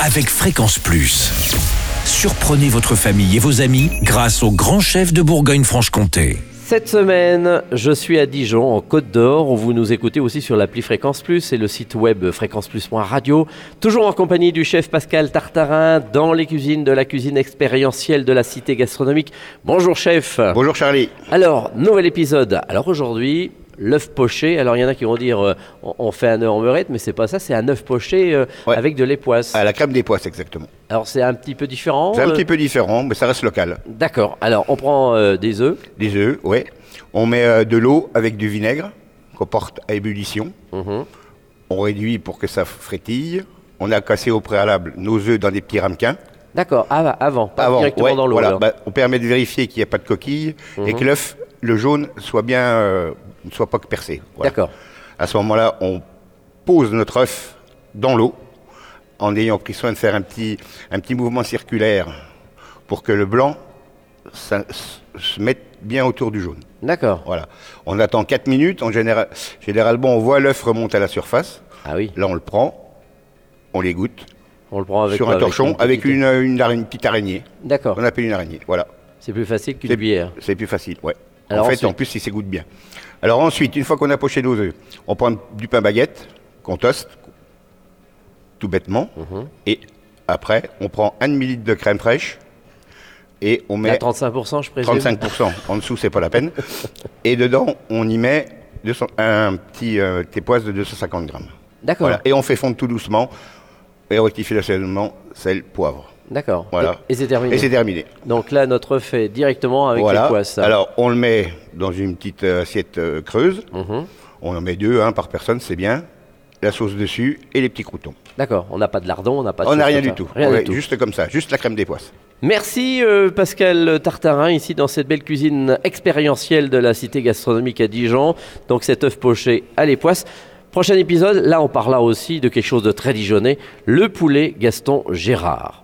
avec Fréquence Plus. Surprenez votre famille et vos amis grâce au grand chef de Bourgogne-Franche-Comté. Cette semaine, je suis à Dijon, en Côte d'Or. Vous nous écoutez aussi sur l'appli Fréquence Plus et le site web fréquenceplus.radio. Toujours en compagnie du chef Pascal Tartarin dans les cuisines de la cuisine expérientielle de la cité gastronomique. Bonjour chef. Bonjour Charlie. Alors, nouvel épisode. Alors aujourd'hui, l'œuf poché. Alors il y en a qui vont dire euh, on, on fait un œuf en meurette, mais c'est pas ça, c'est un œuf poché euh, Ouais. avec de l'époisse. À la crème des poisses, exactement. Alors c'est un petit peu différent. C'est un euh, petit peu différent, mais ça reste local. D'accord. Alors on prend des œufs. Des œufs, ouais. On met de l'eau avec du vinaigre qu'on porte à ébullition. Mhm. On réduit pour que ça frétille. On a cassé au préalable nos œufs dans des petits ramequins. D'accord. Ah, avant, pas Avant, directement ouais, dans l'eau. voilà. Bah, on permet de vérifier qu'il n'y a pas de coquille et Mhm. que l'œuf, le jaune, soit bien, ne soit pas percé. Voilà. D'accord. À ce moment-là, on pose notre œuf dans l'eau en ayant pris soin de faire un petit, un petit mouvement circulaire pour que le blanc ça- se mette bien autour du jaune. D'accord. Voilà. On attend 4 minutes. En général, généralement, on voit l'œuf remonter à la surface. Ah oui. Là, on le prend, on l'égoutte On le prend avec sur quoi, un torchon avec une, une, petite araignée. D'accord. On appelle une araignée. Voilà. C'est plus facile qu'une cuillère. C'est plus facile, ouais. Alors en fait, ensuite en plus, il s'égoutte bien. Alors ensuite, une fois qu'on a poché nos œufs, on prend du pain baguette qu'on toste, tout bêtement. Mhm. Et après, on prend un demi-litre de crème fraîche et on À met 35%, je présume. 35%. en dessous, c'est pas la peine. Et dedans, on y met 200 un petit euh, tépoise de 250 grammes. D'accord. Voilà. Et on fait fondre tout doucement. Et on rectifie l'assaisonnement, sel, poivre. D'accord. Voilà. Et, c'est terminé. Et c'est terminé. Donc là, notre œuf est directement avec voilà. les poisses. Alors, on le met dans une petite assiette euh, creuse. Mhm. On en met deux, un par personne, c'est bien. La sauce dessus et les petits croutons. D'accord. On n'a pas de lardon, on n'a pas de on n'a rien du tout. Rien Ouais, du tout. Juste comme ça, juste la crème des poisses. Merci euh, Pascal Tartarin, ici dans cette belle cuisine expérientielle de la cité gastronomique à Dijon. Donc cet œuf poché à l'époisse. Prochain épisode, là on parlera aussi de quelque chose de très dijonnais, le poulet Gaston Gérard.